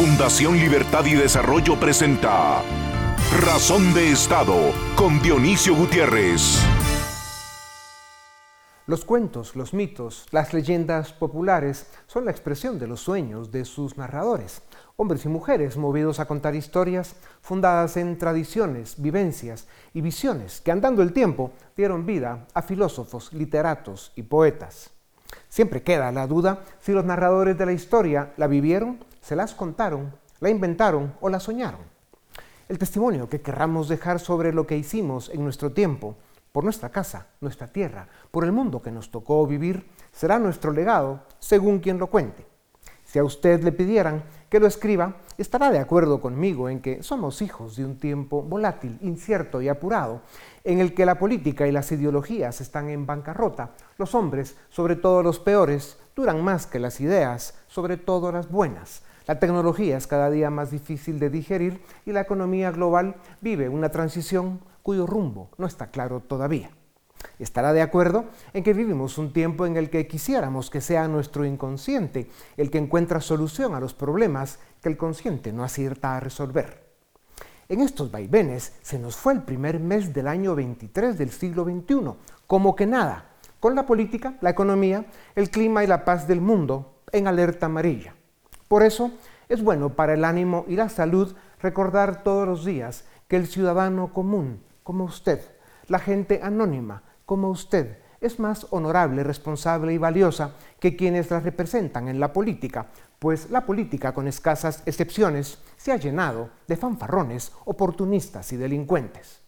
Fundación Libertad y Desarrollo presenta Razón de Estado con Dionisio Gutiérrez. Los cuentos, los mitos, las leyendas populares son la expresión de los sueños de sus narradores, hombres y mujeres movidos a contar historias fundadas en tradiciones, vivencias y visiones que andando el tiempo dieron vida a filósofos, literatos y poetas. Siempre queda la duda si los narradores de la historia la vivieron, se las contaron, la inventaron o la soñaron. El testimonio que querramos dejar sobre lo que hicimos en nuestro tiempo, por nuestra casa, nuestra tierra, por el mundo que nos tocó vivir, será nuestro legado según quien lo cuente. Si a usted le pidieran que lo escriba, estará de acuerdo conmigo en que somos hijos de un tiempo volátil, incierto y apurado, en el que la política y las ideologías están en bancarrota. Los hombres, sobre todo los peores, duran más que las ideas, sobre todo las buenas. La tecnología es cada día más difícil de digerir y la economía global vive una transición cuyo rumbo no está claro todavía. Estará de acuerdo en que vivimos un tiempo en el que quisiéramos que sea nuestro inconsciente el que encuentra solución a los problemas que el consciente no acierta a resolver. En estos vaivenes se nos fue el primer mes del año 23 del siglo XXI, como que nada, con la política, la economía, el clima y la paz del mundo en alerta amarilla. Por eso es bueno para el ánimo y la salud recordar todos los días que el ciudadano común, como usted, la gente anónima, como usted es más honorable, responsable y valiosa que quienes la representan en la política, pues la política, con escasas excepciones, se ha llenado de fanfarrones, oportunistas y delincuentes.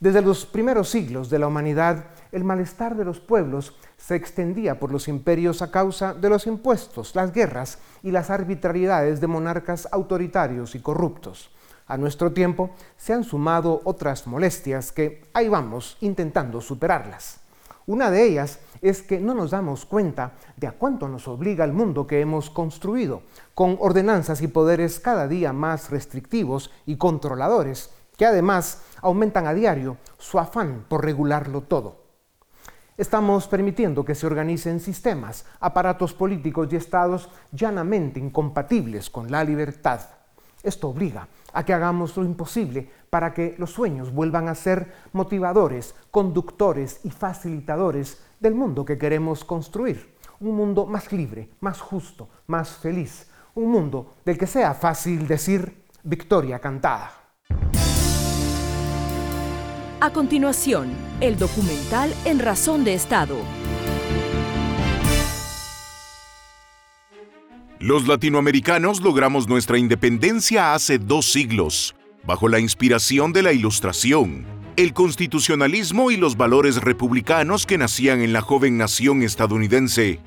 Desde los primeros siglos de la humanidad, el malestar de los pueblos se extendía por los imperios a causa de los impuestos, las guerras y las arbitrariedades de monarcas autoritarios y corruptos a nuestro tiempo se han sumado otras molestias que ahí vamos intentando superarlas. Una de ellas es que no nos damos cuenta de a cuánto nos obliga el mundo que hemos construido, con ordenanzas y poderes cada día más restrictivos y controladores, que además aumentan a diario su afán por regularlo todo. Estamos permitiendo que se organicen sistemas, aparatos políticos y estados llanamente incompatibles con la libertad. Esto obliga a que hagamos lo imposible para que los sueños vuelvan a ser motivadores, conductores y facilitadores del mundo que queremos construir. Un mundo más libre, más justo, más feliz. Un mundo del que sea fácil decir victoria cantada. A continuación, el documental En Razón de Estado Los latinoamericanos logramos nuestra independencia hace dos siglos, bajo la inspiración de la Ilustración, el constitucionalismo y los valores republicanos que nacían en la joven nación estadounidense.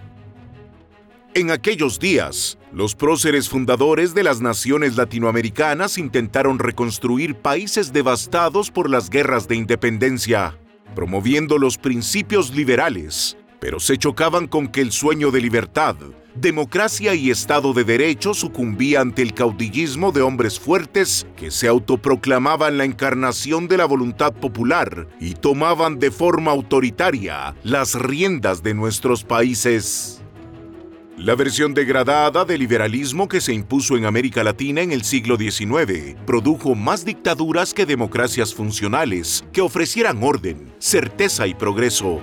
En aquellos días, los próceres fundadores de las naciones latinoamericanas intentaron reconstruir países devastados por las guerras de independencia, promoviendo los principios liberales, pero se chocaban con que el sueño de libertad, democracia y Estado de Derecho sucumbía ante el caudillismo de hombres fuertes que se autoproclamaban la encarnación de la voluntad popular y tomaban de forma autoritaria las riendas de nuestros países. La versión degradada del liberalismo que se impuso en América Latina en el siglo XIX produjo más dictaduras que democracias funcionales que ofrecieran orden, certeza y progreso.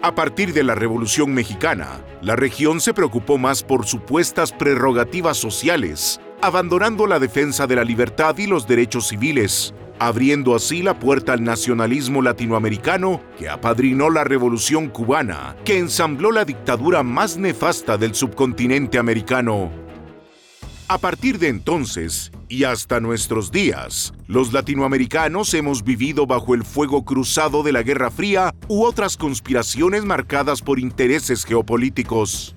A partir de la Revolución Mexicana, la región se preocupó más por supuestas prerrogativas sociales, abandonando la defensa de la libertad y los derechos civiles, abriendo así la puerta al nacionalismo latinoamericano que apadrinó la Revolución cubana, que ensambló la dictadura más nefasta del subcontinente americano. A partir de entonces, y hasta nuestros días, los latinoamericanos hemos vivido bajo el fuego cruzado de la Guerra Fría u otras conspiraciones marcadas por intereses geopolíticos.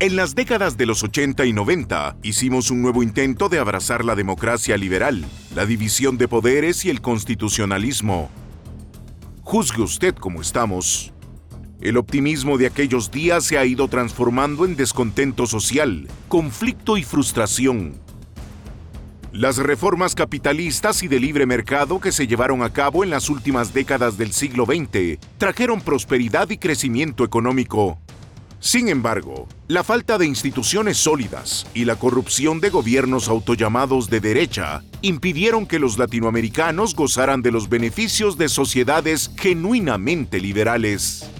En las décadas de los 80 y 90 hicimos un nuevo intento de abrazar la democracia liberal, la división de poderes y el constitucionalismo. Juzgue usted cómo estamos. El optimismo de aquellos días se ha ido transformando en descontento social, conflicto y frustración. Las reformas capitalistas y de libre mercado que se llevaron a cabo en las últimas décadas del siglo XX trajeron prosperidad y crecimiento económico. Sin embargo, la falta de instituciones sólidas y la corrupción de gobiernos autollamados de derecha impidieron que los latinoamericanos gozaran de los beneficios de sociedades genuinamente liberales.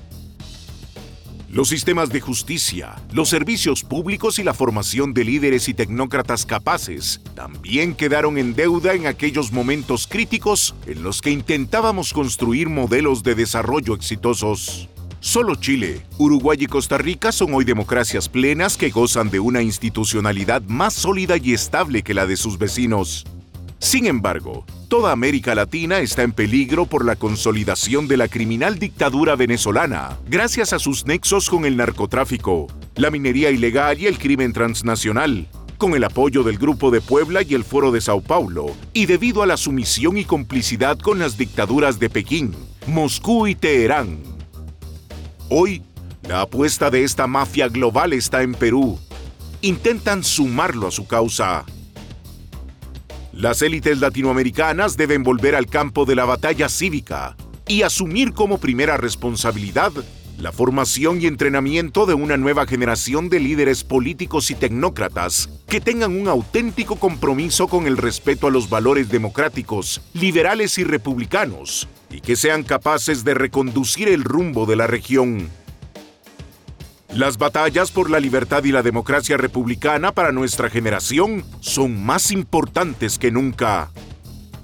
Los sistemas de justicia, los servicios públicos y la formación de líderes y tecnócratas capaces también quedaron en deuda en aquellos momentos críticos en los que intentábamos construir modelos de desarrollo exitosos. Solo Chile, Uruguay y Costa Rica son hoy democracias plenas que gozan de una institucionalidad más sólida y estable que la de sus vecinos. Sin embargo, toda América Latina está en peligro por la consolidación de la criminal dictadura venezolana, gracias a sus nexos con el narcotráfico, la minería ilegal y el crimen transnacional, con el apoyo del Grupo de Puebla y el Foro de Sao Paulo, y debido a la sumisión y complicidad con las dictaduras de Pekín, Moscú y Teherán. Hoy, la apuesta de esta mafia global está en Perú. Intentan sumarlo a su causa. Las élites latinoamericanas deben volver al campo de la batalla cívica y asumir como primera responsabilidad la formación y entrenamiento de una nueva generación de líderes políticos y tecnócratas que tengan un auténtico compromiso con el respeto a los valores democráticos, liberales y republicanos, y que sean capaces de reconducir el rumbo de la región. Las batallas por la libertad y la democracia republicana para nuestra generación son más importantes que nunca.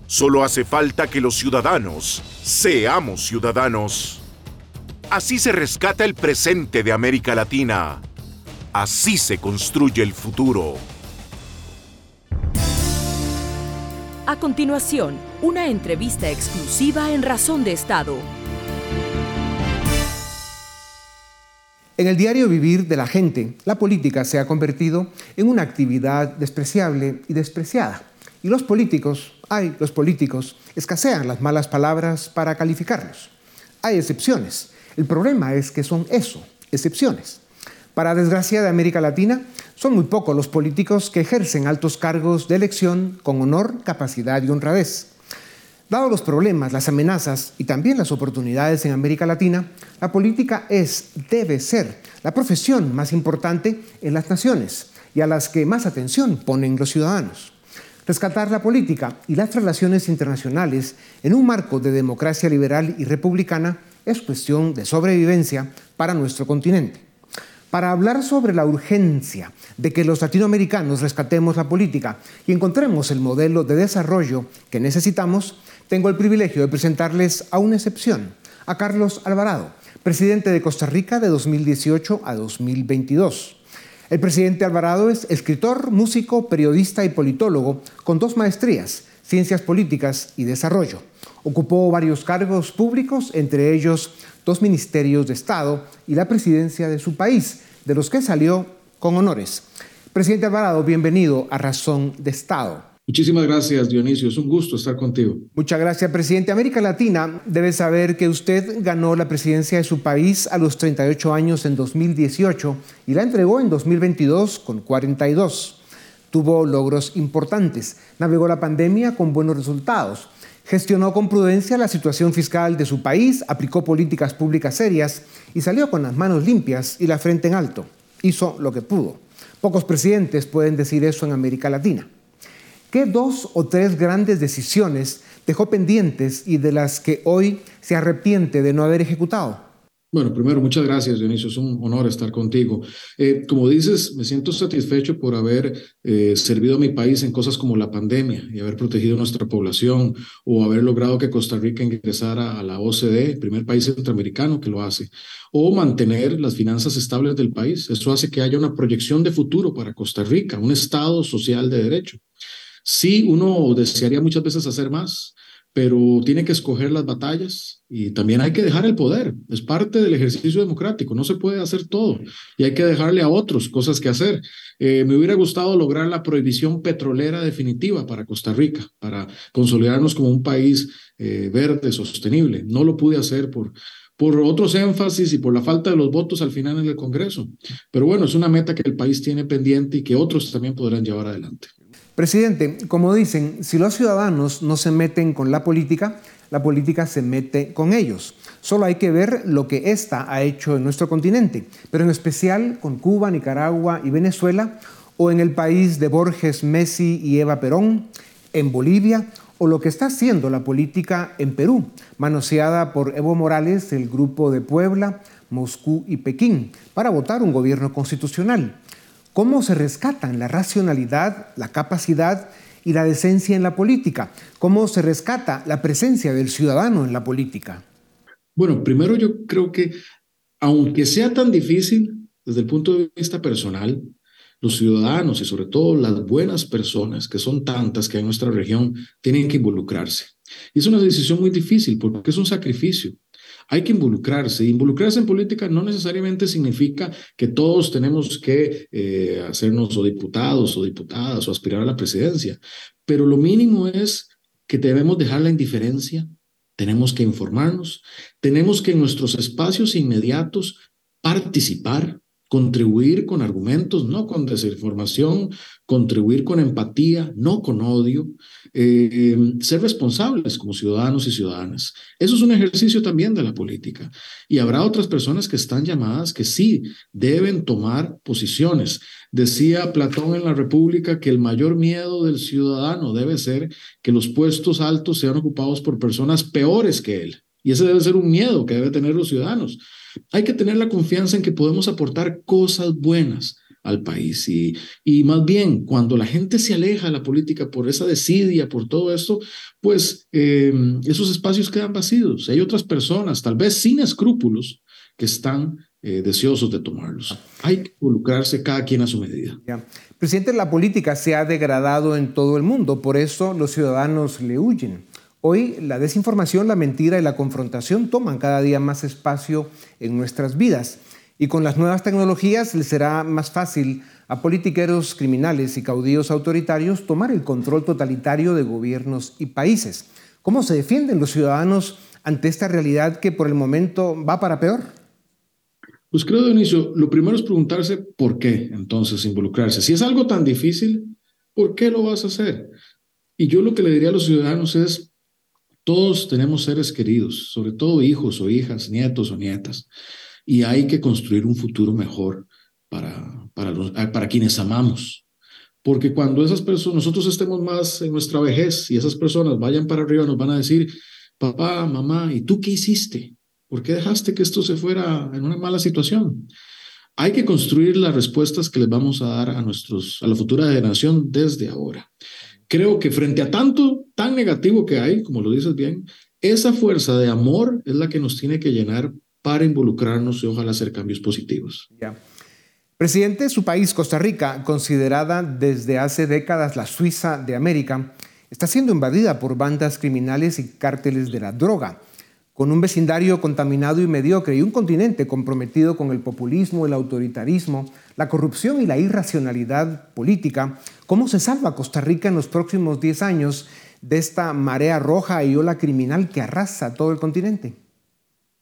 Solo hace falta que los ciudadanos seamos ciudadanos. Así se rescata el presente de América Latina. Así se construye el futuro. A continuación, una entrevista exclusiva en Razón de Estado. En el diario vivir de la gente, la política se ha convertido en una actividad despreciable y despreciada. Y los políticos, hay los políticos, escasean las malas palabras para calificarlos. Hay excepciones. El problema es que son eso, excepciones. Para desgracia de América Latina, son muy pocos los políticos que ejercen altos cargos de elección con honor, capacidad y honradez. Dado los problemas, las amenazas y también las oportunidades en América Latina, la política es, debe ser, la profesión más importante en las naciones y a las que más atención ponen los ciudadanos. Rescatar la política y las relaciones internacionales en un marco de democracia liberal y republicana es cuestión de sobrevivencia para nuestro continente. Para hablar sobre la urgencia de que los latinoamericanos rescatemos la política y encontremos el modelo de desarrollo que necesitamos, tengo el privilegio de presentarles a una excepción, a Carlos Alvarado, presidente de Costa Rica de 2018 a 2022. El presidente Alvarado es escritor, músico, periodista y politólogo con dos maestrías, Ciencias Políticas y Desarrollo. Ocupó varios cargos públicos, entre ellos dos ministerios de Estado y la presidencia de su país, de los que salió con honores. Presidente Alvarado, bienvenido a Razón de Estado. Muchísimas gracias, Dionisio. Es un gusto estar contigo. Muchas gracias, presidente. América Latina debe saber que usted ganó la presidencia de su país a los 38 años en 2018 y la entregó en 2022 con 42. Tuvo logros importantes. Navegó la pandemia con buenos resultados. Gestionó con prudencia la situación fiscal de su país, aplicó políticas públicas serias y salió con las manos limpias y la frente en alto. Hizo lo que pudo. Pocos presidentes pueden decir eso en América Latina. ¿Qué dos o tres grandes decisiones dejó pendientes y de las que hoy se arrepiente de no haber ejecutado? Bueno, primero, muchas gracias, Dionisio. Es un honor estar contigo. Eh, como dices, me siento satisfecho por haber eh, servido a mi país en cosas como la pandemia y haber protegido a nuestra población o haber logrado que Costa Rica ingresara a la OCDE, el primer país centroamericano que lo hace, o mantener las finanzas estables del país. Eso hace que haya una proyección de futuro para Costa Rica, un Estado social de derecho. Sí, uno desearía muchas veces hacer más, pero tiene que escoger las batallas y también hay que dejar el poder. Es parte del ejercicio democrático. No se puede hacer todo y hay que dejarle a otros cosas que hacer. Eh, me hubiera gustado lograr la prohibición petrolera definitiva para Costa Rica, para consolidarnos como un país eh, verde, sostenible. No lo pude hacer por, por otros énfasis y por la falta de los votos al final en el Congreso. Pero bueno, es una meta que el país tiene pendiente y que otros también podrán llevar adelante. Presidente, como dicen, si los ciudadanos no se meten con la política, la política se mete con ellos. Solo hay que ver lo que ésta ha hecho en nuestro continente, pero en especial con Cuba, Nicaragua y Venezuela, o en el país de Borges, Messi y Eva Perón, en Bolivia, o lo que está haciendo la política en Perú, manoseada por Evo Morales, el Grupo de Puebla, Moscú y Pekín, para votar un gobierno constitucional. ¿Cómo se rescatan la racionalidad, la capacidad y la decencia en la política? ¿Cómo se rescata la presencia del ciudadano en la política? Bueno, primero yo creo que, aunque sea tan difícil desde el punto de vista personal, los ciudadanos y sobre todo las buenas personas, que son tantas que hay en nuestra región, tienen que involucrarse. Y es una decisión muy difícil porque es un sacrificio. Hay que involucrarse. Involucrarse en política no necesariamente significa que todos tenemos que eh, hacernos o diputados o diputadas o aspirar a la presidencia, pero lo mínimo es que debemos dejar la indiferencia, tenemos que informarnos, tenemos que en nuestros espacios inmediatos participar, contribuir con argumentos, no con desinformación, contribuir con empatía, no con odio, eh, ser responsables como ciudadanos y ciudadanas. Eso es un ejercicio también de la política. Y habrá otras personas que están llamadas que sí deben tomar posiciones. Decía Platón en la República que el mayor miedo del ciudadano debe ser que los puestos altos sean ocupados por personas peores que él. Y ese debe ser un miedo que deben tener los ciudadanos. Hay que tener la confianza en que podemos aportar cosas buenas al país. Y, y más bien, cuando la gente se aleja de la política por esa desidia, por todo esto, pues em, esos espacios quedan vacíos. Hay otras personas, tal vez sin escrúpulos, que están eh, deseosos de tomarlos. Hay que involucrarse cada quien a su medida. Presidente, la política se ha degradado en todo el mundo, por eso los ciudadanos le huyen. Hoy la desinformación, la mentira y la confrontación toman cada día más espacio en nuestras vidas. Y con las nuevas tecnologías les será más fácil a politiqueros criminales y caudillos autoritarios tomar el control totalitario de gobiernos y países. ¿Cómo se defienden los ciudadanos ante esta realidad que por el momento va para peor? Pues creo, Dionisio, lo primero es preguntarse por qué entonces involucrarse. Si es algo tan difícil, ¿por qué lo vas a hacer? Y yo lo que le diría a los ciudadanos es, todos tenemos seres queridos, sobre todo hijos o hijas, nietos o nietas, y hay que construir un futuro mejor para, para, ah, para quienes amamos. Porque cuando esas personas, nosotros estemos más en nuestra vejez y esas personas vayan para arriba, nos van a decir, papá, mamá, ¿y tú qué hiciste? ¿Por qué dejaste que esto se fuera en una mala situación? Hay que construir las respuestas que les vamos a dar a, nuestros, a la futura generación desde ahora creo que frente a tanto tan negativo que hay, como lo dices bien, esa fuerza de amor es la que nos tiene que llenar para involucrarnos y ojalá hacer cambios positivos. Presidente, su país, Costa Rica, considerada desde hace décadas la Suiza de América, está siendo invadida por bandas criminales y cárteles de la droga con un vecindario contaminado y mediocre y un continente comprometido con el populismo, el autoritarismo, la corrupción y la irracionalidad política, ¿cómo se salva Costa Rica en los próximos 10 años de esta marea roja y ola criminal que arrasa todo el continente?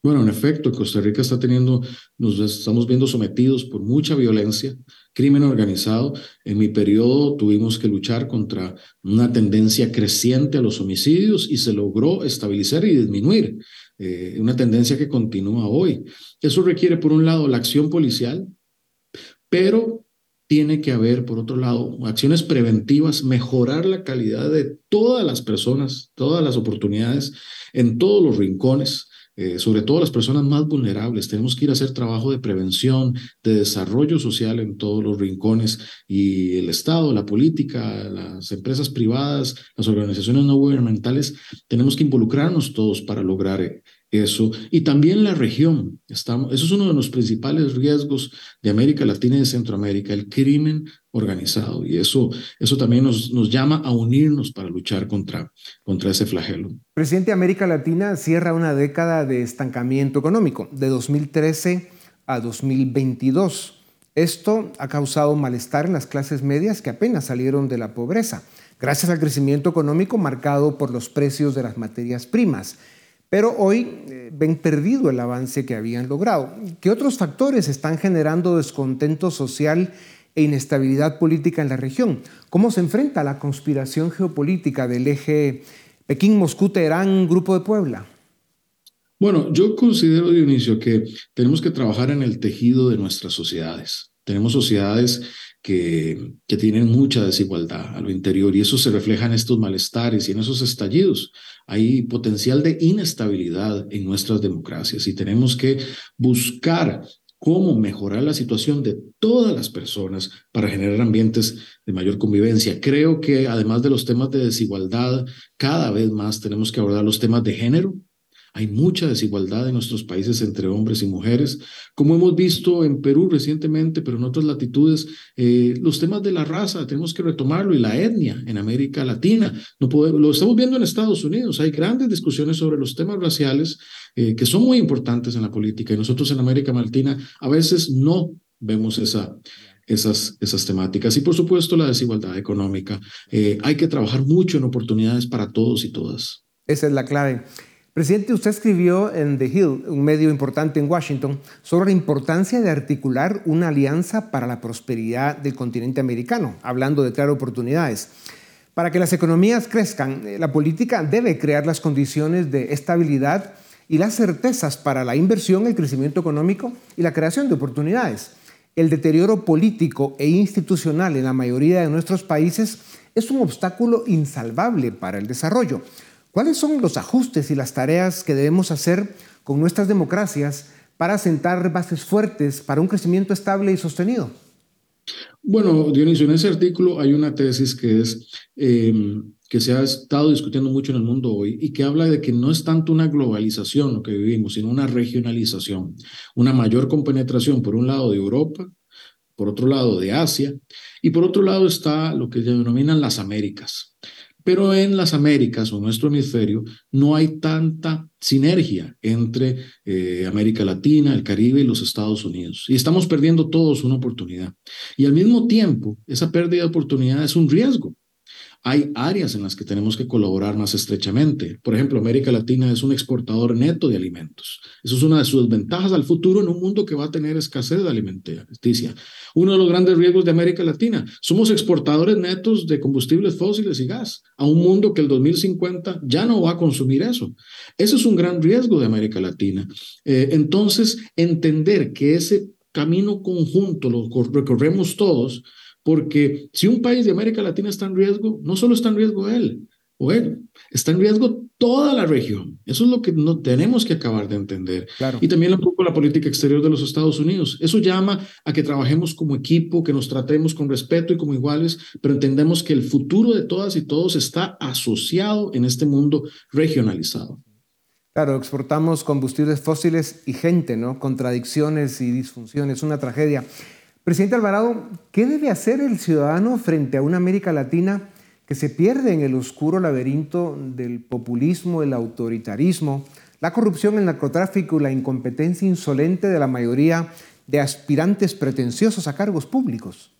Bueno, en efecto, Costa Rica está teniendo, nos estamos viendo sometidos por mucha violencia, crimen organizado. En mi periodo tuvimos que luchar contra una tendencia creciente a los homicidios y se logró estabilizar y disminuir. Eh, una tendencia que continúa hoy. Eso requiere, por un lado, la acción policial, pero tiene que haber, por otro lado, acciones preventivas, mejorar la calidad de todas las personas, todas las oportunidades en todos los rincones, eh, sobre todo las personas más vulnerables. Tenemos que ir a hacer trabajo de prevención, de desarrollo social en todos los rincones y el Estado, la política, las empresas privadas, las organizaciones no gubernamentales, tenemos que involucrarnos todos para lograr eso. Y también la región. Estamos, eso es uno de los principales riesgos de América Latina y de Centroamérica, el crimen organizado. Y eso, eso también nos, nos llama a unirnos para luchar contra, contra ese flagelo. Presidente, América Latina cierra una década de estancamiento económico, de 2013 a 2022. Esto ha causado malestar en las clases medias que apenas salieron de la pobreza, gracias al crecimiento económico marcado por los precios de las materias primas pero hoy eh, ven perdido el avance que habían logrado. ¿Qué otros factores están generando descontento social e inestabilidad política en la región? ¿Cómo se enfrenta la conspiración geopolítica del eje Pekín-Moscú-Teherán-Grupo de Puebla? Bueno, yo considero, Dionisio, que tenemos que trabajar en el tejido de nuestras sociedades. Tenemos sociedades que, que, tienen mucha desigualdad a lo interior y eso se refleja en estos malestares y en esos estallidos. Hay potencial de inestabilidad en nuestras democracias y tenemos que buscar cómo mejorar la situación de todas las personas para generar ambientes de mayor convivencia. Creo que además de los temas de desigualdad, cada vez más tenemos que abordar los temas de género, hay mucha desigualdad en nuestros países entre hombres y mujeres, como hemos visto en Perú recientemente, pero en otras latitudes, eh, los temas de la raza tenemos que retomarlo y la etnia en América Latina. No lo estamos viendo en Estados Unidos. Hay grandes discusiones sobre los temas raciales eh, que son muy importantes en la política y nosotros en América Latina a veces no vemos esa, esas, esas temáticas. Y por supuesto la desigualdad económica. Eh, hay que trabajar mucho en oportunidades para todos y todas. Esa es la clave. Presidente, usted escribió en The Hill, un medio importante en Washington, sobre la importancia de articular una alianza para la prosperidad del continente americano, hablando de crear oportunidades. Para que las economías crezcan, eh, la política debe crear las condiciones de estabilidad y las certezas para la inversión, el crecimiento económico y la creación de oportunidades. El deterioro político e institucional en la mayoría de nuestros países es un obstáculo insalvable para el desarrollo. ¿Cuáles son los ajustes y las tareas que debemos hacer con nuestras democracias para sentar bases fuertes para un crecimiento estable y sostenido? Bueno, Dionisio, en ese artículo hay una tesis que es em, que se ha estado discutiendo mucho en el mundo hoy y que habla de que no es tanto una globalización lo que vivimos, sino una regionalización, una mayor compenetración por un lado de Europa, por otro lado de Asia y por otro lado está lo que se denominan las Américas. Pero en las Américas o nuestro hemisferio no hay tanta sinergia entre eh, América Latina, el Caribe y los Estados Unidos. Y estamos perdiendo todos una oportunidad. Y al mismo tiempo, esa pérdida de oportunidad es un riesgo, hay áreas en las que tenemos que colaborar más estrechamente. Por ejemplo, América Latina es un exportador neto de alimentos. Eso es una de sus ventajas al futuro en un mundo que va a tener escasez de alimenticia. Uno de los grandes riesgos de América Latina, somos exportadores netos de combustibles fósiles y gas a un mundo que el 2050 ya no va a consumir eso. Ese es un gran riesgo de América Latina. Eh, entonces, entender que ese camino conjunto lo recorremos todos, porque si un país de América Latina está en riesgo, no solo está en riesgo él o él, está en riesgo toda la región. Eso es lo que no tenemos que acabar de entender. Y también un poco la política exterior de los Estados Unidos. Eso llama a que trabajemos como equipo, que nos tratemos con respeto y como iguales, pero entendemos que el futuro de todas y todos está asociado en este mundo regionalizado. Claro, exportamos combustibles fósiles y gente, ¿no? Contradicciones y disfunciones, una tragedia. Presidente Alvarado, ¿qué debe hacer el ciudadano frente a una América Latina que se pierde en el oscuro laberinto del populismo, el autoritarismo, la corrupción, el narcotráfico y la incompetencia insolente de la mayoría de aspirantes pretenciosos a cargos públicos?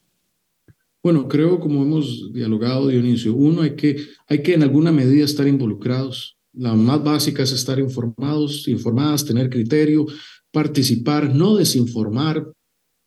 Bueno, creo, como hemos dialogado, Dionisio, uno, hay que, hay que en alguna medida estar involucrados. La más básica es estar informados, informadas, tener criterio, participar, no desinformar,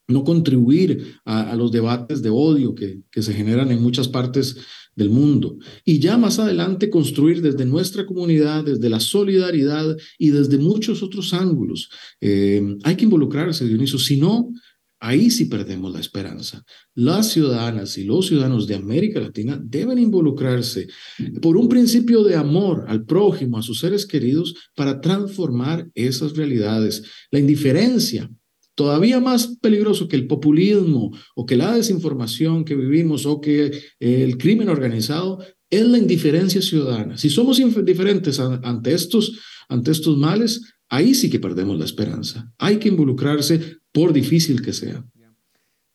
no contribuir a, los debates de odio que, se generan en muchas partes del mundo. Y ya más adelante construir desde nuestra comunidad, desde la solidaridad y desde muchos otros ángulos. Eh, hay que involucrarse, Dionisio, si no, ahí sí perdemos la esperanza. Las ciudadanas y los ciudadanos de América Latina deben involucrarse por un principio de amor al prójimo, a sus seres queridos, para transformar esas realidades. La indiferencia todavía más peligroso que el populismo o que la desinformación que vivimos o que el crimen organizado es la indiferencia ciudadana. Si somos indiferentes ante estos, ante estos males, ahí sí que perdemos la esperanza. Hay que involucrarse por difícil que sea.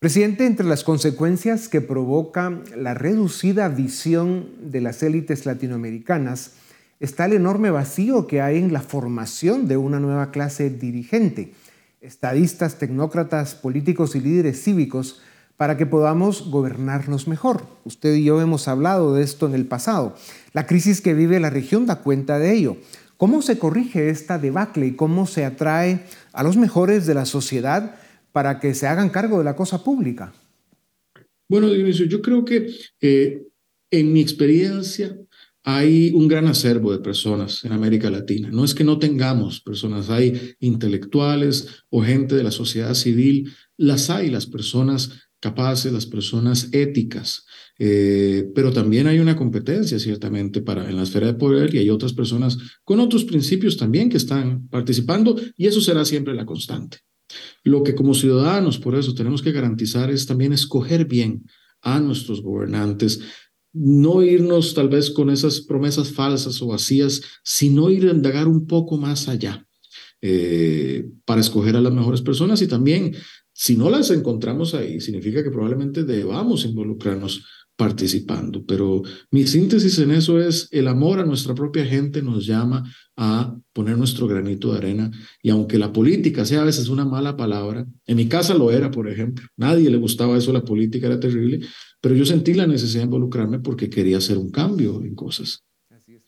Presidente, entre las consecuencias que provoca la reducida visión de las élites latinoamericanas está el enorme vacío que hay en la formación de una nueva clase dirigente estadistas, tecnócratas, políticos y líderes cívicos para que podamos gobernarnos mejor. Usted y yo hemos hablado de esto en el pasado. La crisis que vive la región da cuenta de ello. ¿Cómo se corrige esta debacle y cómo se atrae a los mejores de la sociedad para que se hagan cargo de la cosa pública? Bueno, Dionisio, yo creo que eh, en mi experiencia hay un gran acervo de personas en América Latina. No es que no tengamos personas, hay intelectuales o gente de la sociedad civil, las hay, las personas capaces, las personas éticas, eh, pero también hay una competencia ciertamente para en la esfera de poder y hay otras personas con otros principios también que están participando y eso será siempre la constante. Lo que como ciudadanos, por eso tenemos que garantizar es también escoger bien a nuestros gobernantes, no irnos tal vez con esas promesas falsas o vacías, sino ir a indagar un poco más allá eh, para escoger a las mejores personas. Y también, si no las encontramos ahí, significa que probablemente debamos involucrarnos participando. Pero mi síntesis en eso es el amor a nuestra propia gente nos llama a poner nuestro granito de arena y aunque la política sea a veces una mala palabra, en mi casa lo era, por ejemplo, nadie le gustaba eso, la política era terrible, pero yo sentí la necesidad de involucrarme porque quería hacer un cambio en cosas.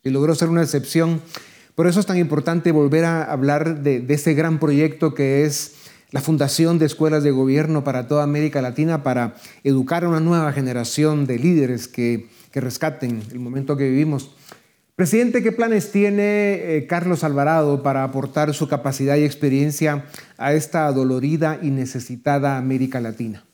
Y logró ser una excepción. Por eso es tan importante volver a hablar de, ese gran proyecto que es la Fundación de Escuelas de Gobierno para toda América Latina para educar a una nueva generación de líderes que, rescaten el momento que vivimos. Presidente, ¿qué planes tiene eh, Carlos Alvarado para aportar su capacidad y experiencia a esta dolorida y necesitada América Latina?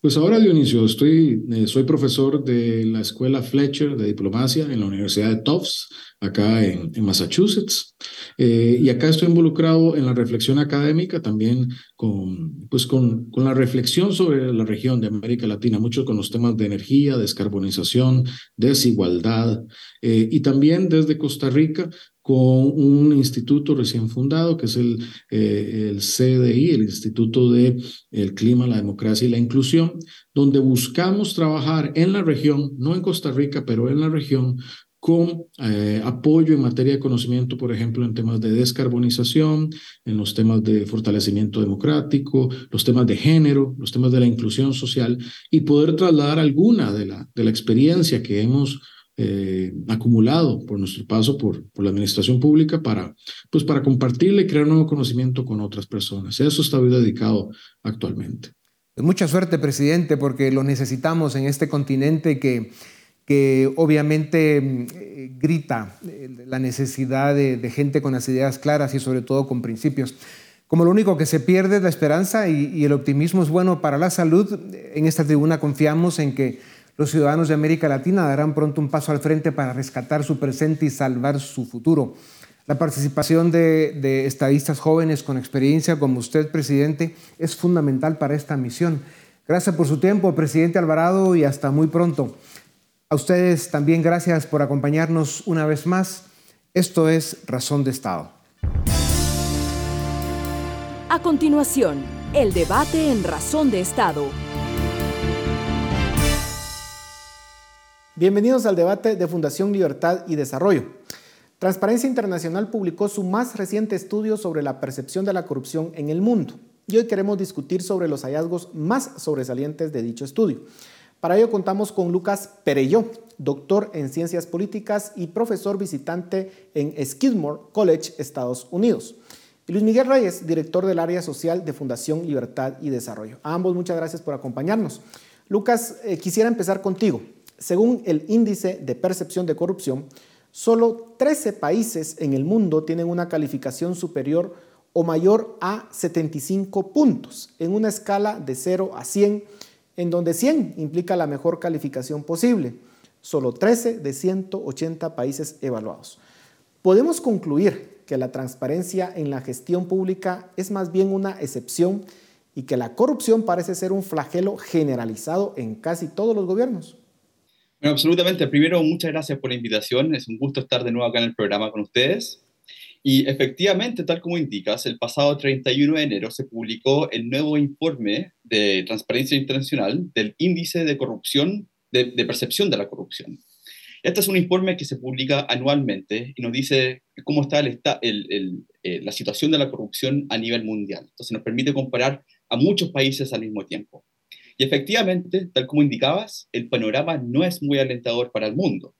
Pues ahora, Dionisio, estoy, eh, soy profesor de la Escuela Fletcher de Diplomacia en la Universidad de Tufts, acá en, Massachusetts. Eh, y acá estoy involucrado en la reflexión académica, también con, pues con, con la reflexión sobre la región de América Latina, mucho con los temas de energía, descarbonización, desigualdad, eh, y también desde Costa Rica con un instituto recién fundado, que es el, eh, el CDI, el Instituto de el Clima, la Democracia y la Inclusión, donde buscamos trabajar en la región, no en Costa Rica, pero en la región, con eh, apoyo en materia de conocimiento, por ejemplo, en temas de descarbonización, en los temas de fortalecimiento democrático, los temas de género, los temas de la inclusión social, y poder trasladar alguna de la, de la experiencia que hemos eh, acumulado por nuestro paso por, por la administración pública para, pues para compartirle y crear nuevo conocimiento con otras personas. Eso está dedicado actualmente. Pues mucha suerte, presidente, porque lo necesitamos en este continente que, que obviamente mm, grita eh, la necesidad de, de, gente con las ideas claras y sobre todo con principios. Como lo único que se pierde es la esperanza y, y el optimismo es bueno para la salud, en esta tribuna confiamos en que los ciudadanos de América Latina darán pronto un paso al frente para rescatar su presente y salvar su futuro. La participación de, estadistas jóvenes con experiencia como usted, presidente, es fundamental para esta misión. Gracias por su tiempo, presidente Alvarado, y hasta muy pronto. A ustedes también gracias por acompañarnos una vez más. Esto es Razón de Estado. A continuación, el debate en Razón de Estado Bienvenidos al debate de Fundación Libertad y Desarrollo. Transparencia Internacional publicó su más reciente estudio sobre la percepción de la corrupción en el mundo y hoy queremos discutir sobre los hallazgos más sobresalientes de dicho estudio. Para ello contamos con Lucas Pereyó, doctor en Ciencias Políticas y profesor visitante en Skidmore College, Estados Unidos. Y Luis Miguel Reyes, director del área social de Fundación Libertad y Desarrollo. A ambos muchas gracias por acompañarnos. Lucas, eh, quisiera empezar contigo. Según el índice de percepción de corrupción, solo 13 países en el mundo tienen una calificación superior o mayor a 75 puntos, en una escala de 0 a 100, en donde 100 implica la mejor calificación posible. Solo 13 de 180 países evaluados. Podemos concluir que la transparencia en la gestión pública es más bien una excepción y que la corrupción parece ser un flagelo generalizado en casi todos los gobiernos. Bueno, absolutamente. Primero, muchas gracias por la invitación. Es un gusto estar de nuevo acá en el programa con ustedes. Y efectivamente, tal como indicas, el pasado 31 de enero se publicó el nuevo informe de Transparencia Internacional del Índice de Corrupción, de, Percepción de la Corrupción. Este es un informe que se publica anualmente y nos dice cómo está el, el, eh, la situación de la corrupción a nivel mundial. Entonces nos permite comparar a muchos países al mismo tiempo. Y efectivamente, tal como indicabas, el panorama no es muy alentador para el mundo.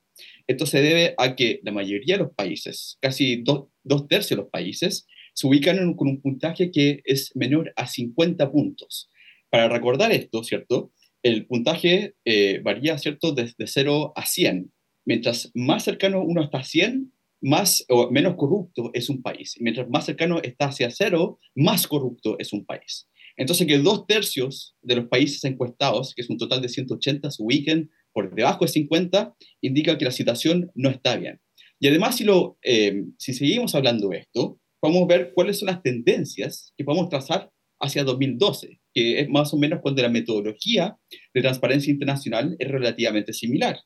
Esto se debe a que la mayoría de los países, casi dos, tercios de los países, se ubican con un puntaje que es menor a 50 puntos. Para recordar esto, ¿cierto? El puntaje eh, varía, ¿cierto?, desde 0 a 100. mientras más cercano uno está a 100, más o menos corrupto es un país. mientras más cercano está hacia cero, más corrupto es un país. Entonces, que dos tercios de los países encuestados, que es un total de 180, se ubiquen por debajo de 50, indica que la situación no está bien. Y además, si, lo, eh, si seguimos hablando de esto, a ver cuáles son las tendencias que podemos trazar hacia 2012, que es más o menos cuando la metodología de transparencia internacional es relativamente similar.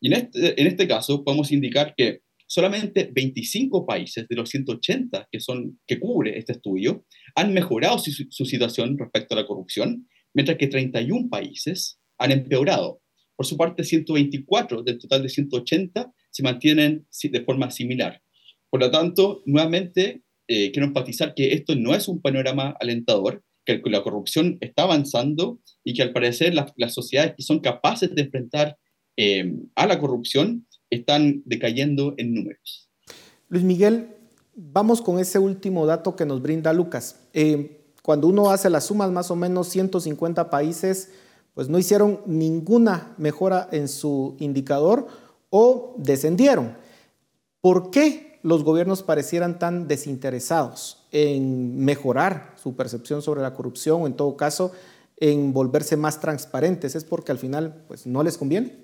Y en este, en este caso podemos indicar que solamente 25 países de los 180 que, son, que cubre este estudio han mejorado su, situación respecto a la corrupción, mientras que 31 países han empeorado. Por su parte, 124 del total de 180 se mantienen de forma similar. Por lo tanto, nuevamente, eh, quiero enfatizar que esto no es un panorama alentador, que la corrupción está avanzando y que al parecer las sociedades que son capaces de enfrentar eh, a la corrupción están decayendo en números. Luis Miguel, vamos con ese último dato que nos brinda Lucas. Eh, cuando uno hace las sumas, más o menos 150 países, pues no hicieron ninguna mejora en su indicador o descendieron. ¿Por qué los gobiernos parecieran tan desinteresados en mejorar su percepción sobre la corrupción o en todo caso en volverse más transparentes? ¿Es porque al final pues, no les conviene?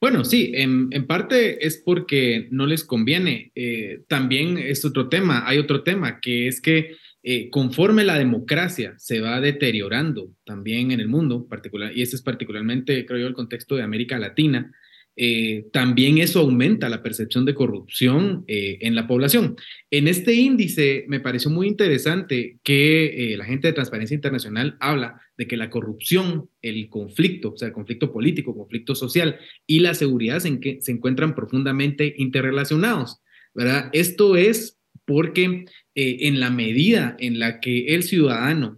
Bueno, sí, en, parte es porque no les conviene. Eh, también es otro tema, hay otro tema, que es que eh, conforme la democracia se va deteriorando también en el mundo, particular, y este es particularmente, creo yo, el contexto de América Latina, eh, también eso aumenta la percepción de corrupción eh, en la población. En este índice me pareció muy interesante que eh, la gente de Transparencia Internacional habla de que la corrupción, el conflicto, o sea, el conflicto político, conflicto social y la seguridad se, que, se encuentran profundamente interrelacionados. ¿verdad? Esto es porque en la medida en la que el ciudadano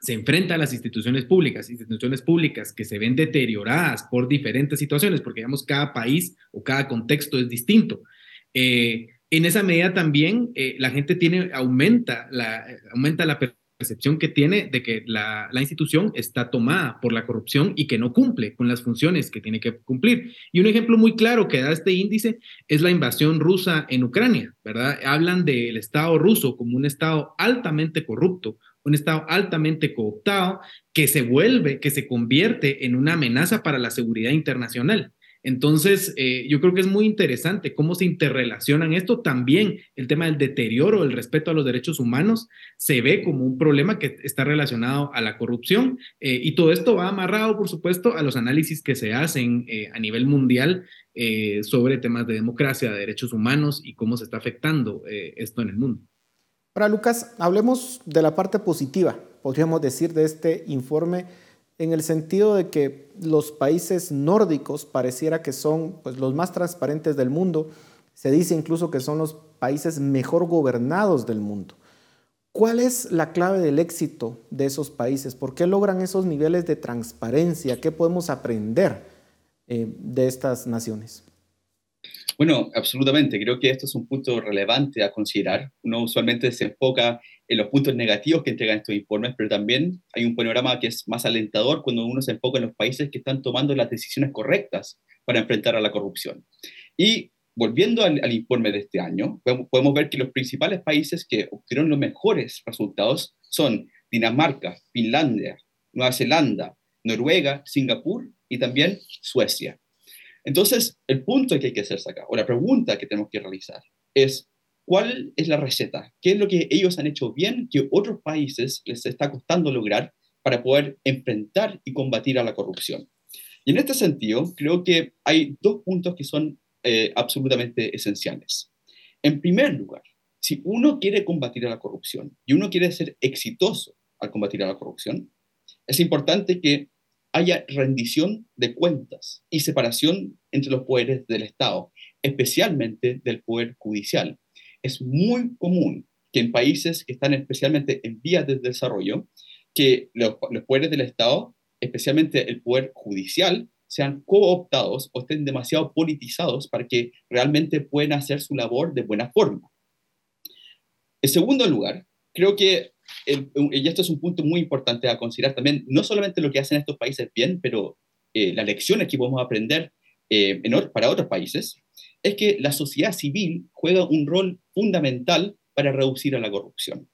se enfrenta a las instituciones públicas, instituciones públicas que se ven deterioradas por diferentes situaciones, porque digamos cada país o cada contexto es distinto. Eh, en esa medida también eh, la gente tiene, aumenta la, aumenta la percepción que tiene de que la, la, institución está tomada por la corrupción y que no cumple con las funciones que tiene que cumplir. Y un ejemplo muy claro que da este índice es la invasión rusa en Ucrania, ¿verdad? Hablan del Estado ruso como un Estado altamente corrupto, un Estado altamente cooptado que se vuelve, que se convierte en una amenaza para la seguridad internacional. Entonces, eh, yo creo que es muy interesante cómo se interrelacionan esto. También el tema del deterioro, el respeto a los derechos humanos, se ve como un problema que está relacionado a la corrupción. Eh, y todo esto va amarrado, por supuesto, a los análisis que se hacen eh, a nivel mundial sobre temas de democracia, de derechos humanos y cómo se está afectando esto en el mundo. Ahora, Lucas, hablemos de la parte positiva, podríamos decir, de este informe, en el sentido de que los países nórdicos pareciera que son pues, los más transparentes del mundo. Se dice incluso que son los países mejor gobernados del mundo. ¿Cuál es la clave del éxito de esos países? ¿Por qué logran esos niveles de transparencia? ¿Qué podemos aprender eh, de estas naciones? Bueno, absolutamente. Creo que esto es un punto relevante a considerar. Uno usualmente se enfoca en los puntos negativos que entregan estos informes, pero también hay un panorama que es más alentador cuando uno se enfoca en los países que están tomando las decisiones correctas para enfrentar a la corrupción. Y volviendo al, informe de este año, podemos ver que los principales países que obtuvieron los mejores resultados son Dinamarca, Finlandia, Nueva Zelanda, Noruega, Singapur y también Suecia. Entonces, el punto que hay que hacerse acá, o la pregunta que tenemos que realizar, es cuál es la receta, qué es lo que ellos han hecho bien que otros países les está costando lograr para poder enfrentar y combatir a la corrupción. Y en este sentido, creo que hay dos puntos que son eh, absolutamente esenciales. En primer lugar, si uno quiere combatir a la corrupción y uno quiere ser exitoso al combatir a la corrupción, es importante que haya rendición de cuentas y separación entre los poderes del Estado, especialmente del poder judicial. Es muy común que en países que están especialmente en vías de desarrollo, que los, poderes del Estado, especialmente el poder judicial, sean cooptados o estén demasiado politizados para que realmente puedan hacer su labor de buena forma. En segundo lugar, creo que y esto es un punto muy importante a considerar también, no solamente lo que hacen estos países bien, pero eh, las lecciones que podemos aprender eh, para otros países, es que la sociedad civil juega un rol fundamental para reducir a la corrupción.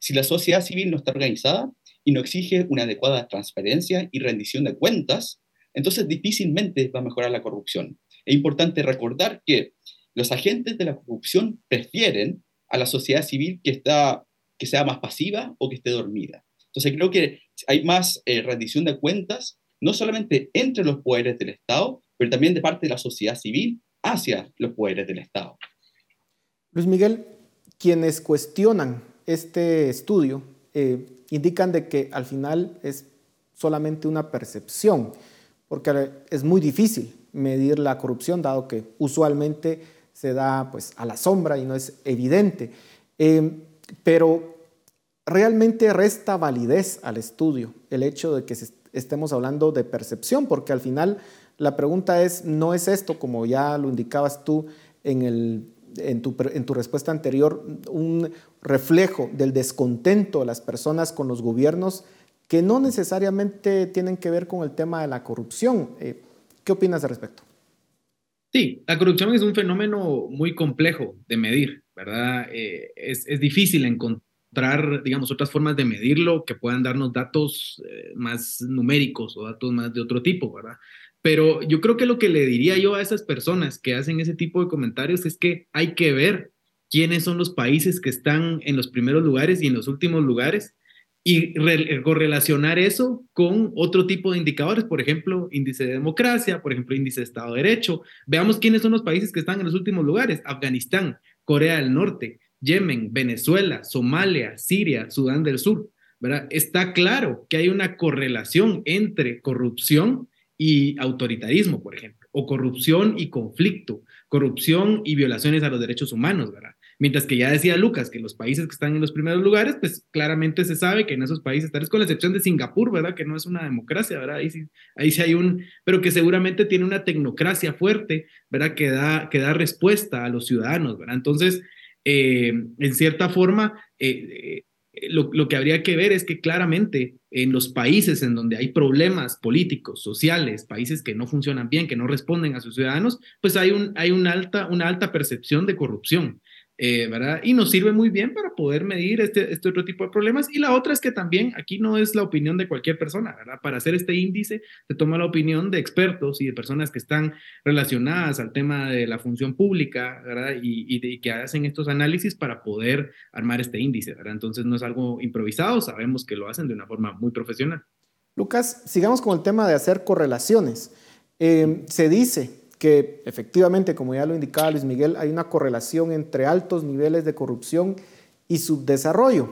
Si la sociedad civil no está organizada y no exige una adecuada transparencia y rendición de cuentas, entonces difícilmente va a mejorar la corrupción. Es importante recordar que los agentes de la corrupción prefieren a la sociedad civil que, está, que sea más pasiva o que esté dormida. Entonces creo que hay más eh, rendición de cuentas, no solamente entre los poderes del Estado, pero también de parte de la sociedad civil hacia los poderes del Estado. Luis Miguel, quienes cuestionan este estudio eh, indican de que al final es solamente una percepción, porque es muy difícil medir la corrupción, dado que usualmente se da pues, a la sombra y no es evidente. Eh, pero realmente resta validez al estudio el hecho de que estemos hablando de percepción, porque al final la pregunta es, no es esto, como ya lo indicabas tú en, tu respuesta anterior, un reflejo del descontento de las personas con los gobiernos que no necesariamente tienen que ver con el tema de la corrupción. Eh, ¿Qué opinas al respecto? Sí, la corrupción es un fenómeno muy complejo de medir, ¿verdad? Eh, es, es, difícil encontrar, digamos, otras formas de medirlo que puedan darnos datos eh, más numéricos o datos más de otro tipo, ¿verdad? Pero yo creo que lo que le diría yo a esas personas que hacen ese tipo de comentarios es que hay que ver quiénes son los países que están en los primeros lugares y en los últimos lugares y correlacionar eso con otro tipo de indicadores, por ejemplo, índice de democracia, por ejemplo, índice de Estado de Derecho. Veamos quiénes son los países que están en los últimos lugares. Afganistán, Corea del Norte, Yemen, Venezuela, Somalia, Siria, Sudán del Sur. ¿verdad? Está claro que hay una correlación entre corrupción y autoritarismo, por ejemplo, o corrupción y conflicto, corrupción y violaciones a los derechos humanos, ¿verdad? Mientras que ya decía Lucas que los países que están en los primeros lugares, pues claramente se sabe que en esos países, tal vez con la excepción de Singapur, ¿verdad? Que no es una democracia, ¿verdad? Ahí sí, ahí sí hay un, pero que seguramente tiene una tecnocracia fuerte, ¿verdad? Que da, que da respuesta a los ciudadanos, ¿verdad? Entonces, eh, en cierta forma, eh, eh, lo, lo, que habría que ver es que claramente en los países en donde hay problemas políticos, sociales, países que no funcionan bien, que no responden a sus ciudadanos, pues hay, un, hay una, alta, una alta percepción de corrupción. Eh. Y nos sirve muy bien para poder medir este, este otro tipo de problemas. Y la otra es que también aquí no es la opinión de cualquier persona. Para hacer este índice se toma la opinión de expertos y de personas que están relacionadas al tema de la función pública. Y, y, que hacen estos análisis para poder armar este índice, ¿verdad? Entonces no es algo improvisado, sabemos que lo hacen de una forma muy profesional. Lucas, sigamos con el tema de hacer correlaciones. Eh, se dice que efectivamente, como ya lo indicaba Luis Miguel, hay una correlación entre altos niveles de corrupción y subdesarrollo.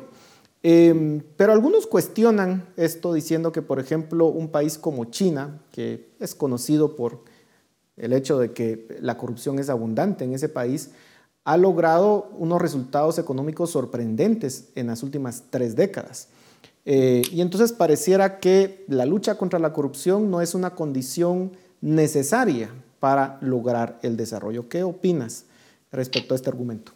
Em, pero algunos cuestionan esto diciendo que, por ejemplo, un país como China, que es conocido por el hecho de que la corrupción es abundante en ese país, ha logrado unos resultados económicos sorprendentes en las últimas tres décadas. Eh, y entonces pareciera que la lucha contra la corrupción no es una condición necesaria para lograr el desarrollo. ¿Qué opinas respecto a este argumento?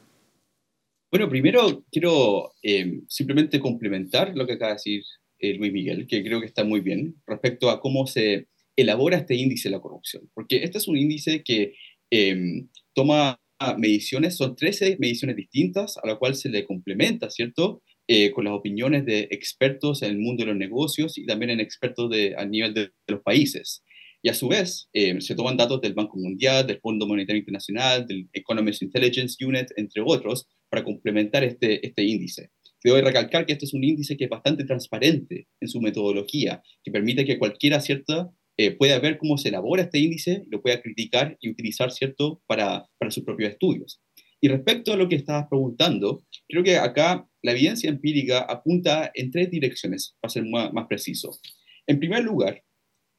Bueno, primero quiero eh, simplemente complementar lo que acaba de decir eh, Luis Miguel, que creo que está muy bien, respecto a cómo se elabora este índice de la corrupción. Porque este es un índice que eh, toma mediciones, son 13 mediciones distintas, a la cual se le complementa, ¿cierto? con las opiniones de expertos en el mundo de los negocios y también en expertos a nivel de los países. Y a su vez, eh, se toman datos del Banco Mundial, del Fondo Monetario Internacional, del Economist Intelligence Unit, entre otros, para complementar este, este índice. Debo recalcar que este es un índice que es bastante transparente en su metodología, que permite que cualquiera, ¿cierto?, eh, pueda ver cómo se elabora este índice, lo pueda criticar y utilizar, ¿cierto?, para, para sus propios estudios. Y respecto a lo que estabas preguntando, creo que acá la evidencia empírica apunta en tres direcciones, para ser más, más preciso. En primer lugar,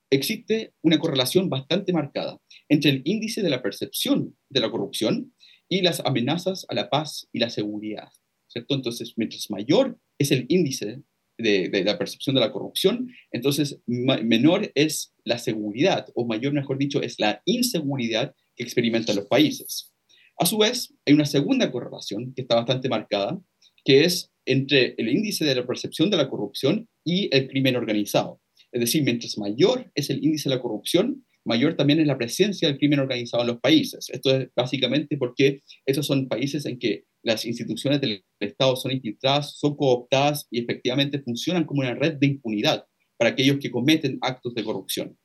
existe una correlación bastante marcada entre el índice de la percepción de la corrupción y las amenazas a la paz y la seguridad. ¿cierto? Entonces, mientras mayor es el índice de, la percepción de la corrupción, entonces menor es la seguridad, o mayor, mejor dicho, es la inseguridad que experimentan los países. A su vez, hay una segunda correlación que está bastante marcada, que es entre el índice de la percepción de la corrupción y el crimen organizado. Es decir, mientras mayor es el índice de la corrupción, mayor también es la presencia del crimen organizado en los países. Esto es básicamente porque estos son países en que las instituciones del Estado son infiltradas, son cooptadas y efectivamente funcionan como una red de impunidad para aquellos que cometen actos de corrupción.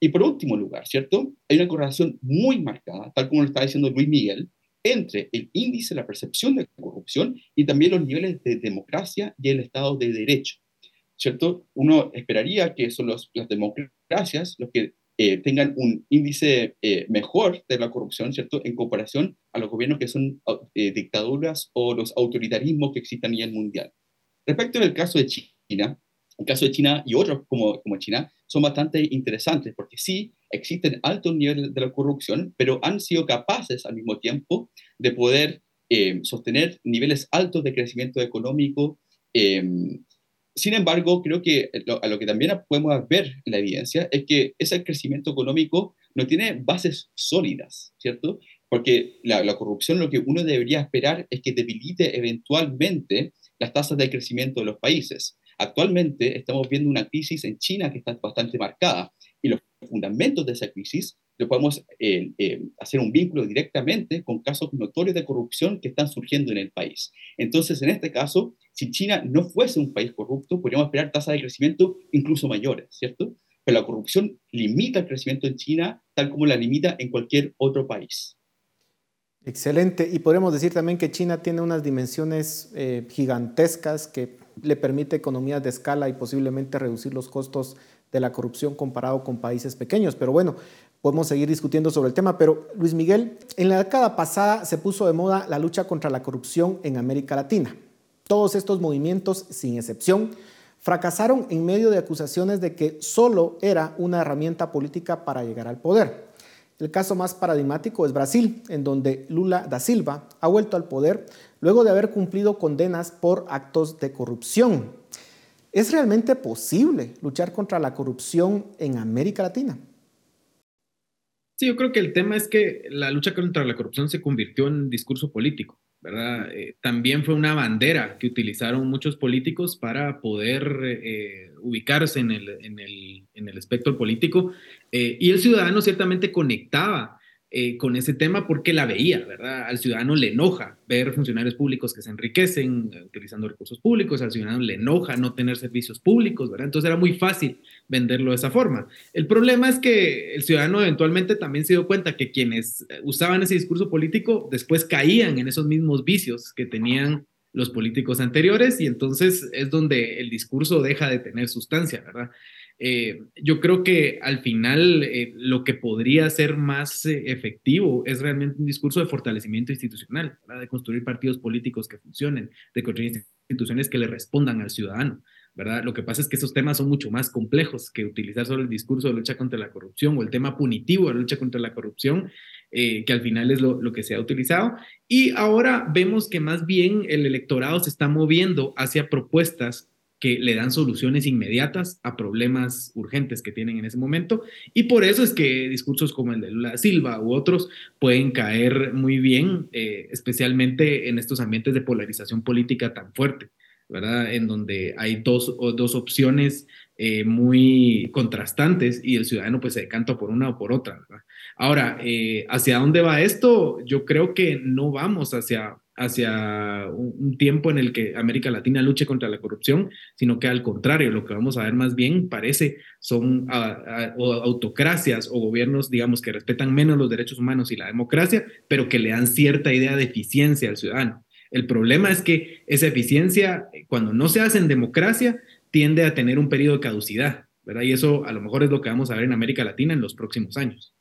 Y por último lugar, ¿cierto? Hay una correlación muy marcada, tal como lo está diciendo Luis Miguel, entre el índice de la percepción de corrupción y también los niveles de democracia y el Estado de Derecho. ¿Cierto? Uno esperaría que son los, las democracias los que eh, tengan un índice eh, mejor de la corrupción, ¿cierto? En comparación a los gobiernos que son eh, dictaduras o los autoritarismos que existen a nivel mundial. Respecto al caso de China, el caso de China y otros como, como China son bastante interesantes porque sí existen altos niveles de la corrupción, pero han sido capaces al mismo tiempo de poder sostener niveles altos de crecimiento económico, sin embargo, creo que a lo que también podemos ver en la evidencia es que ese crecimiento económico no tiene bases sólidas, ¿cierto? Porque la, corrupción lo que uno debería esperar es que debilite eventualmente las tasas de crecimiento de los países. Actualmente estamos viendo una crisis en China que está bastante marcada y los fundamentos de esa crisis lo podemos eh, eh, hacer un vínculo directamente con casos notorios de corrupción que están surgiendo en el país. Entonces, en este caso, si China no fuese un país corrupto, podríamos esperar tasas de crecimiento incluso mayores, ¿cierto? Pero la corrupción limita el crecimiento en China tal como la limita en cualquier otro país. Excelente. Y podríamos decir también que China tiene unas dimensiones eh, gigantescas que le permite economías de escala y posiblemente reducir los costos de la corrupción comparado con países pequeños. Pero bueno, podemos seguir discutiendo sobre el tema. Pero Luis Miguel, en la década pasada se puso de moda la lucha contra la corrupción en América Latina. Todos estos movimientos, sin excepción, fracasaron en medio de acusaciones de que solo era una herramienta política para llegar al poder. El caso más paradigmático es Brasil, en donde Lula da Silva ha vuelto al poder luego de haber cumplido condenas por actos de corrupción. ¿Es realmente posible luchar contra la corrupción en América Latina? Sí, yo creo que el tema es que la lucha contra la corrupción se convirtió en discurso político. Eh, también fue una bandera que utilizaron muchos políticos para poder eh, ubicarse en el, en, el, en el, espectro político eh, y el ciudadano ciertamente conectaba eh, con ese tema porque la veía, ¿verdad? Al ciudadano le enoja ver funcionarios públicos que se enriquecen eh, utilizando recursos públicos, al ciudadano le enoja no tener servicios públicos, ¿verdad? Entonces era muy fácil venderlo de esa forma. El problema es que el ciudadano eventualmente también se dio cuenta que quienes eh, usaban ese discurso político después caían en esos mismos vicios que tenían los políticos anteriores y entonces es donde el discurso deja de tener sustancia, ¿verdad? Eh, yo creo que al final eh, lo que podría ser más eh, efectivo es realmente un discurso de fortalecimiento institucional, de construir partidos políticos que funcionen, de construir instituciones que le respondan al ciudadano. ¿verdad? Lo que pasa es que esos temas son mucho más complejos que utilizar solo el discurso de lucha contra la corrupción o el tema punitivo de lucha contra la corrupción, que al final es lo, que se ha utilizado. Y ahora vemos que más bien el electorado se está moviendo hacia propuestas que le dan soluciones inmediatas a problemas urgentes que tienen en ese momento. Y por eso es que discursos como el de Lula Silva u otros pueden caer muy bien, eh, especialmente en estos ambientes de polarización política tan fuerte, ¿verdad? En donde hay dos, dos opciones eh, muy contrastantes y el ciudadano pues se decanta por una o por otra, ¿verdad? Ahora, eh, ¿hacia dónde va esto? Yo creo que no vamos hacia hacia un, tiempo en el que América Latina luche contra la corrupción, sino que al contrario, lo que vamos a ver más bien parece son autocracias o gobiernos, digamos, que respetan menos los derechos humanos y la democracia, pero que le dan cierta idea de eficiencia al ciudadano. El problema es que esa eficiencia, cuando no se hace en democracia, tiende a tener un periodo de caducidad, ¿verdad? Y eso a lo mejor es lo que vamos a ver en América Latina en los próximos años.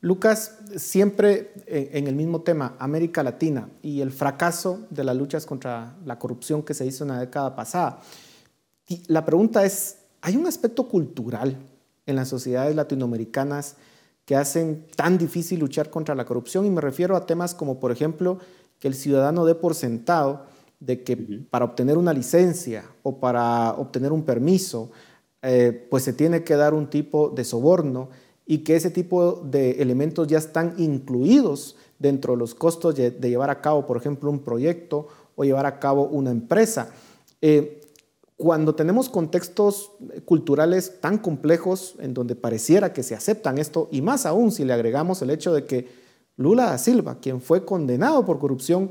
Lucas, siempre en el mismo tema, América Latina y el fracaso de las luchas contra la corrupción que se hizo en la década pasada. Y la pregunta es, ¿hay un aspecto cultural en las sociedades latinoamericanas que hacen tan difícil luchar contra la corrupción? Y me refiero a temas como, por ejemplo, que el ciudadano dé por sentado de que para obtener una licencia o para obtener un permiso, eh, pues se tiene que dar un tipo de soborno y que ese tipo de elementos ya están incluidos dentro de los costos de, llevar a cabo, por ejemplo, un proyecto o llevar a cabo una empresa. Eh, cuando tenemos contextos culturales tan complejos en donde pareciera que se aceptan esto, y más aún si le agregamos el hecho de que Lula da Silva, quien fue condenado por corrupción,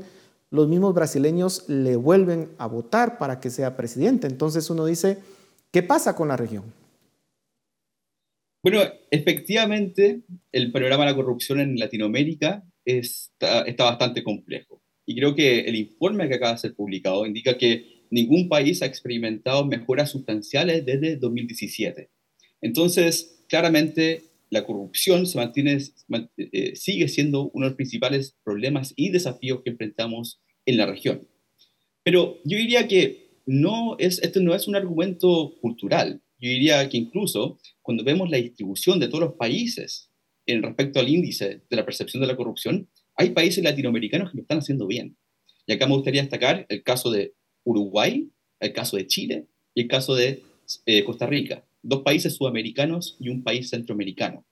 los mismos brasileños le vuelven a votar para que sea presidente. Entonces uno dice, ¿qué pasa con la región? Bueno, efectivamente, el panorama de la corrupción en Latinoamérica está, está bastante complejo. Y creo que el informe que acaba de ser publicado indica que ningún país ha experimentado mejoras sustanciales desde 2017. Entonces, claramente, la corrupción se mantiene, eh, sigue siendo uno de los principales problemas y desafíos que enfrentamos en la región. Pero yo diría que no es, esto no es un argumento cultural. Yo diría que incluso cuando vemos la distribución de todos los países en respecto al índice de la percepción de la corrupción, hay países latinoamericanos que lo están haciendo bien. Y acá me gustaría destacar el caso de Uruguay, el caso de Chile y el caso de eh, Costa Rica, dos países sudamericanos y un país centroamericano.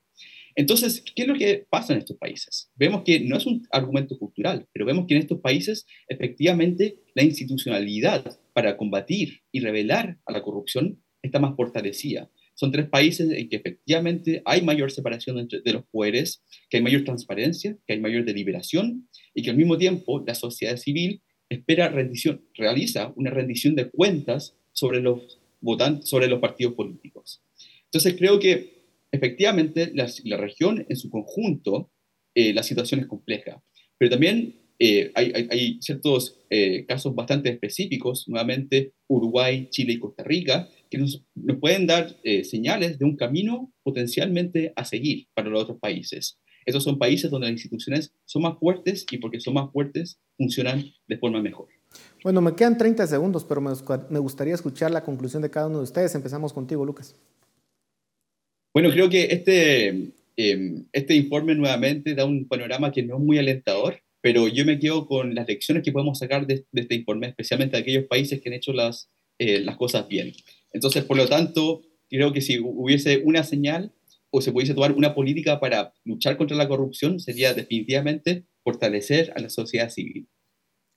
Entonces, ¿qué es lo que pasa en estos países? Vemos que no es un argumento cultural, pero vemos que en estos países efectivamente la institucionalidad para combatir y revelar a la corrupción está más fortalecida. Son tres países en que efectivamente hay mayor separación entre, de los poderes, que hay mayor transparencia, que hay mayor deliberación y que al mismo tiempo la sociedad civil espera rendición, realiza una rendición de cuentas sobre los votantes, sobre los partidos políticos. Entonces creo que efectivamente la, región en su conjunto, eh, la situación es compleja, pero también eh, hay, ciertos eh, casos bastante específicos, nuevamente Uruguay, Chile y Costa Rica, que nos, nos pueden dar señales de un camino potencialmente a seguir para los otros países. Estos son países donde las instituciones son más fuertes y porque son más fuertes funcionan de forma mejor. Bueno, me quedan 30 segundos, pero me gustaría escuchar la conclusión de cada uno de ustedes. Empezamos contigo, Lucas. Bueno, creo que este, em, este informe nuevamente da un panorama que no es muy alentador, pero yo me quedo con las lecciones que podemos sacar de, este informe, especialmente de aquellos países que han hecho las, eh, las cosas bien. Entonces, por lo tanto, creo que si hubiese una señal o se pudiese tomar una política para luchar contra la corrupción, sería definitivamente fortalecer a la sociedad civil.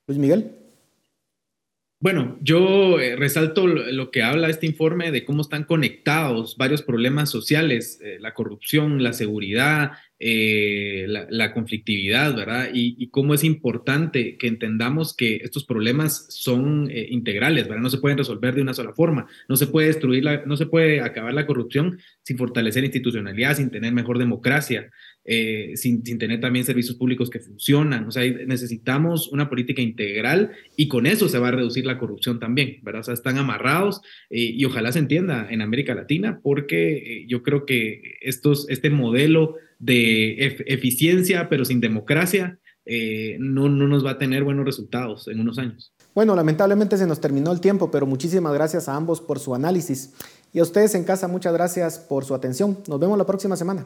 Luis Miguel. Bueno, yo eh, resalto lo, que habla este informe de cómo están conectados varios problemas sociales, eh, la corrupción, la seguridad, eh, la, conflictividad, ¿verdad? Y, cómo es importante que entendamos que estos problemas son integrales, ¿verdad? No se pueden resolver de una sola forma, no se puede destruir, la, no se puede acabar la corrupción sin fortalecer institucionalidad, sin tener mejor democracia, eh, sin, sin, tener también servicios públicos que funcionan. O sea, necesitamos una política integral y con eso se va a reducir la corrupción también, ¿verdad? O sea, están amarrados y ojalá se entienda en América Latina porque yo creo que estos, este modelo de eficiencia, pero sin democracia, eh, no, no nos va a tener buenos resultados en unos años. Bueno, lamentablemente se nos terminó el tiempo, pero muchísimas gracias a ambos por su análisis. Y a ustedes en casa, muchas gracias por su atención. Nos vemos la próxima semana.